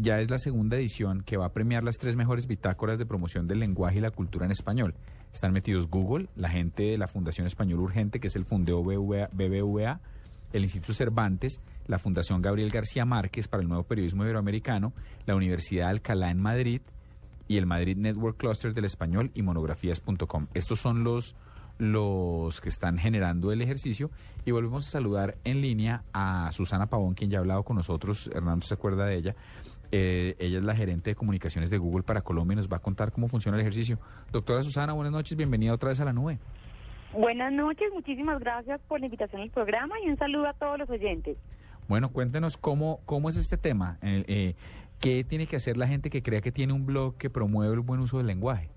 ya es la segunda edición que va a premiar las tres mejores bitácoras de promoción del lenguaje y la cultura en español. Están metidos Google, la gente de la Fundación Español Urgente, que es el Fundeo BBVA, el Instituto Cervantes, la Fundación Gabriel García Márquez para el Nuevo Periodismo Iberoamericano, la Universidad de Alcalá en Madrid y el Madrid Network Cluster del Español y monografías.com. Estos son los los que están generando el ejercicio y volvemos a saludar en línea a Susana Pavón, quien ya ha hablado con nosotros, Hernando se acuerda de ella, eh, ella es la gerente de comunicaciones de Google para Colombia y nos va a contar cómo funciona el ejercicio. Doctora Susana, buenas noches, bienvenida otra vez a la nube. Buenas noches, muchísimas gracias por la invitación al programa y un saludo a todos los oyentes. Bueno, cuéntenos cómo, cómo es este tema. Eh, eh, ¿Qué tiene que hacer la gente que crea que tiene un blog que promueve el buen uso del lenguaje?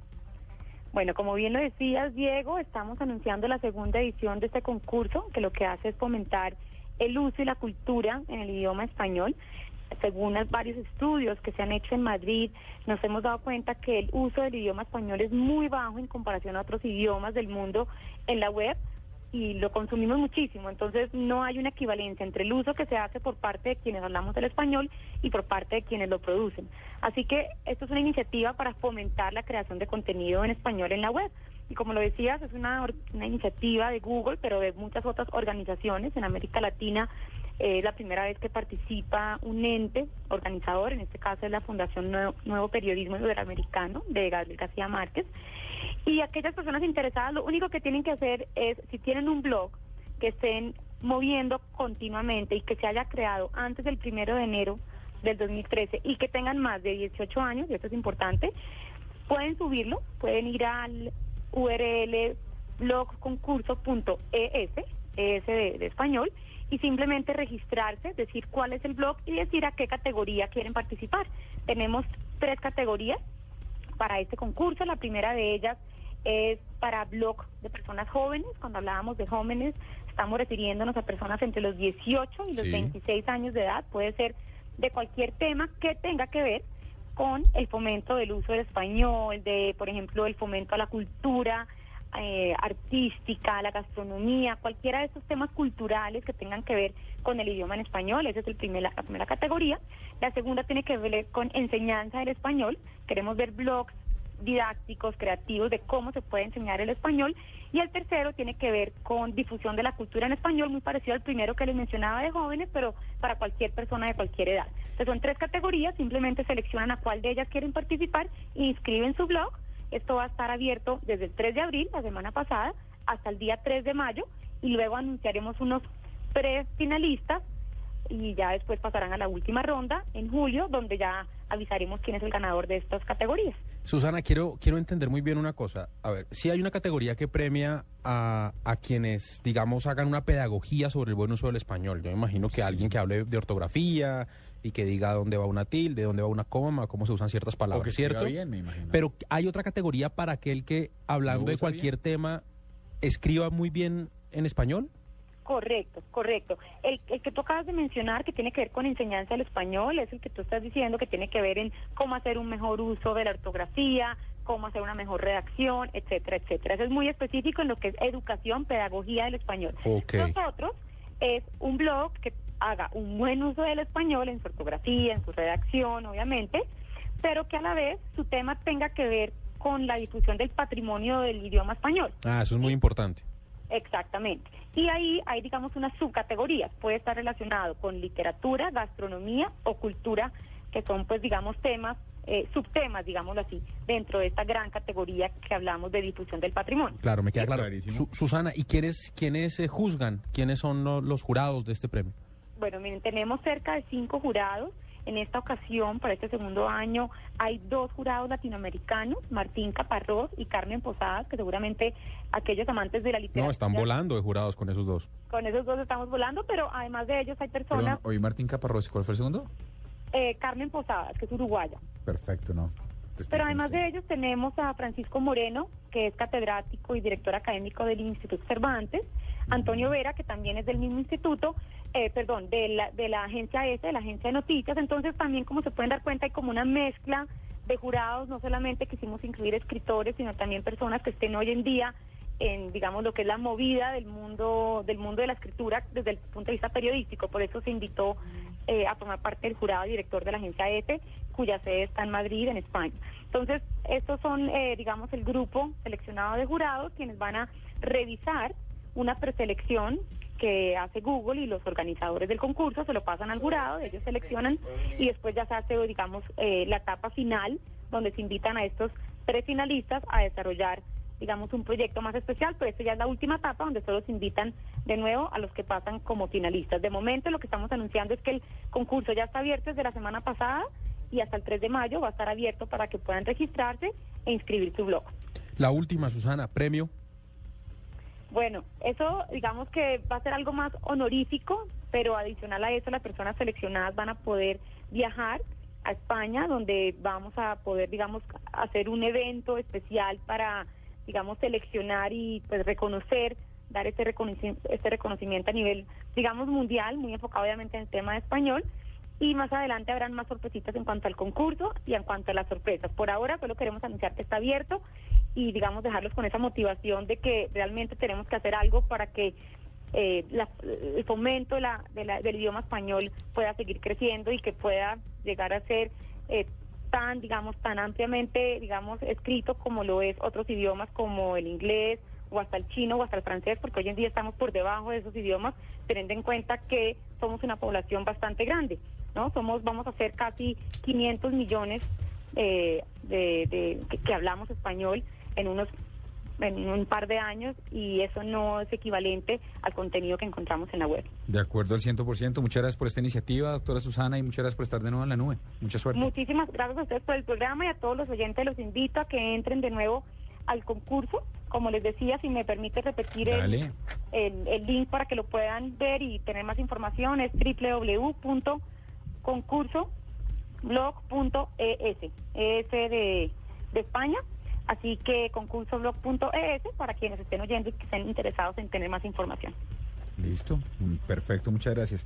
Bueno, como bien lo decías, Diego, estamos anunciando la segunda edición de este concurso, que lo que hace es fomentar el uso y la cultura en el idioma español según varios estudios que se han hecho en Madrid, nos hemos dado cuenta que el uso del idioma español es muy bajo en comparación a otros idiomas del mundo en la web y lo consumimos muchísimo. Entonces no hay una equivalencia entre el uso que se hace por parte de quienes hablamos el español y por parte de quienes lo producen. Así que esto es una iniciativa para fomentar la creación de contenido en español en la web. Y como lo decías, es una, una iniciativa de Google, pero de muchas otras organizaciones en América Latina es la primera vez que participa un ente organizador, en este caso es la Fundación Nuevo, Periodismo Iberoamericano de Gabriel García Márquez. Y aquellas personas interesadas, lo único que tienen que hacer es, si tienen un blog que estén moviendo continuamente y que se haya creado antes del primero de enero del 2013 y que tengan más de 18 años, y esto es importante, pueden subirlo, pueden ir al URL blogconcurso.es, ES de, de español, y simplemente registrarse, decir cuál es el blog y decir a qué categoría quieren participar. Tenemos tres categorías para este concurso. La primera de ellas es para blog de personas jóvenes. Cuando hablábamos de jóvenes, estamos refiriéndonos a personas entre los 18 y los 26 años de edad. Puede ser de cualquier tema que tenga que ver con el fomento del uso del español, de, por ejemplo, el fomento a la cultura, eh, artística, la gastronomía, cualquiera de esos temas culturales que tengan que ver con el idioma en español, esa es el primer, la primera categoría. La segunda tiene que ver con enseñanza del español, queremos ver blogs didácticos, creativos de cómo se puede enseñar el español. Y el tercero tiene que ver con difusión de la cultura en español, muy parecido al primero que les mencionaba de jóvenes, pero para cualquier persona de cualquier edad. Entonces son tres categorías, simplemente seleccionan a cuál de ellas quieren participar, inscriben su blog esto va a estar abierto desde el 3 de abril, la semana pasada, hasta el día 3 de mayo y luego anunciaremos unos prefinalistas y ya después pasarán a la última ronda en julio, donde ya avisaremos quién es el ganador de estas categorías. Susana, quiero, quiero entender muy bien una cosa. A ver, si hay una categoría que premia a, a, quienes, digamos, hagan una pedagogía sobre el buen uso del español. Yo me imagino que alguien que hable de ortografía, y que diga dónde va una tilde, dónde va una coma, cómo se usan ciertas palabras, ¿cierto? Pero hay otra categoría para aquel que, hablando de cualquier tema, escriba muy bien en español. Correcto, correcto. El, el, que tú acabas de mencionar, que tiene que ver con enseñanza del español, es el que tú estás diciendo que tiene que ver en cómo hacer un mejor uso de la ortografía, cómo hacer una mejor redacción, etcétera, etcétera. Eso es muy específico en lo que es educación, pedagogía del español. Nosotros es un blog que haga un buen uso del español en su ortografía, en su redacción, obviamente, pero que a la vez su tema tenga que ver con la difusión del patrimonio del idioma español. Ah, eso es muy importante. Exactamente. Y ahí hay, digamos, unas subcategorías. Puede estar relacionado con literatura, gastronomía o cultura, que son, pues, digamos, temas, eh, subtemas, digámoslo así, dentro de esta gran categoría que hablamos de difusión del patrimonio. Claro, me queda claro. Susana, ¿y quiénes, quiénes eh, juzgan? ¿Quiénes son los jurados de este premio? Bueno, miren, tenemos cerca de cinco jurados. En esta ocasión, para este segundo año, hay dos jurados latinoamericanos, Martín Caparrós y Carmen Posadas, que seguramente aquellos amantes de la literatura... No, están volando de jurados con esos dos. Con esos dos estamos volando, pero además de ellos hay personas... Perdón, oí Martín Caparrós, ¿y ¿cuál fue el segundo? eh, Carmen Posadas, que es uruguaya. Perfecto, no. Pero además de ellos tenemos a Francisco Moreno, que es catedrático y director académico del Instituto Cervantes, Antonio Vera, que también es del mismo instituto, eh, perdón, de la, de la agencia S, de la agencia de noticias. Entonces también, como se pueden dar cuenta, hay como una mezcla de jurados, no solamente quisimos incluir escritores, sino también personas que estén hoy en día en digamos lo que es la movida del mundo del mundo de la escritura desde el punto de vista periodístico por eso se invitó eh, a formar parte del jurado director de la agencia ETE cuya sede está en Madrid en España entonces estos son eh, digamos el grupo seleccionado de jurados quienes van a revisar una preselección que hace Google y los organizadores del concurso se lo pasan al jurado, ellos seleccionan y después ya se hace, digamos, eh, la etapa final donde se invitan a estos tres finalistas a desarrollar digamos, un proyecto más especial, pero esto ya es la última etapa donde solo se invitan de nuevo a los que pasan como finalistas. De momento lo que estamos anunciando es que el concurso ya está abierto desde la semana pasada y hasta el 3 de mayo va a estar abierto para que puedan registrarse e inscribir su blog. La última, Susana, premio. Bueno, eso digamos que va a ser algo más honorífico, pero adicional a eso las personas seleccionadas van a poder viajar a España, donde vamos a poder, digamos, hacer un evento especial para digamos, seleccionar y pues reconocer, dar este reconocimiento, este reconocimiento a nivel, digamos, mundial, muy enfocado obviamente en el tema de español. Y más adelante habrán más sorpresitas en cuanto al concurso y en cuanto a las sorpresas. Por ahora solo queremos anunciar que está abierto y, digamos, dejarlos con esa motivación de que realmente tenemos que hacer algo para que eh, el fomento de la, del idioma español pueda seguir creciendo y que pueda llegar a ser eh, tan, digamos, tan ampliamente, digamos, escrito como lo es otros idiomas como el inglés o hasta el chino o hasta el francés, porque hoy en día estamos por debajo de esos idiomas, teniendo en cuenta que somos una población bastante grande, ¿no? Somos, vamos a ser casi 500 millones eh, de, que hablamos español en unos en un par de años y eso no es equivalente al contenido que encontramos en la web. De acuerdo al 100%. Muchas gracias por esta iniciativa, doctora Susana, y muchas gracias por estar de nuevo en la nube. Mucha suerte. Muchísimas gracias a ustedes por el programa y a todos los oyentes los invito a que entren de nuevo al concurso. Como les decía, si me permite repetir el, el, link para que lo puedan ver y tener más información, es www.concursoblog.es, ES de, de España Así que concursoblog.es para quienes estén oyendo y que estén interesados en tener más información. Listo, perfecto, muchas gracias.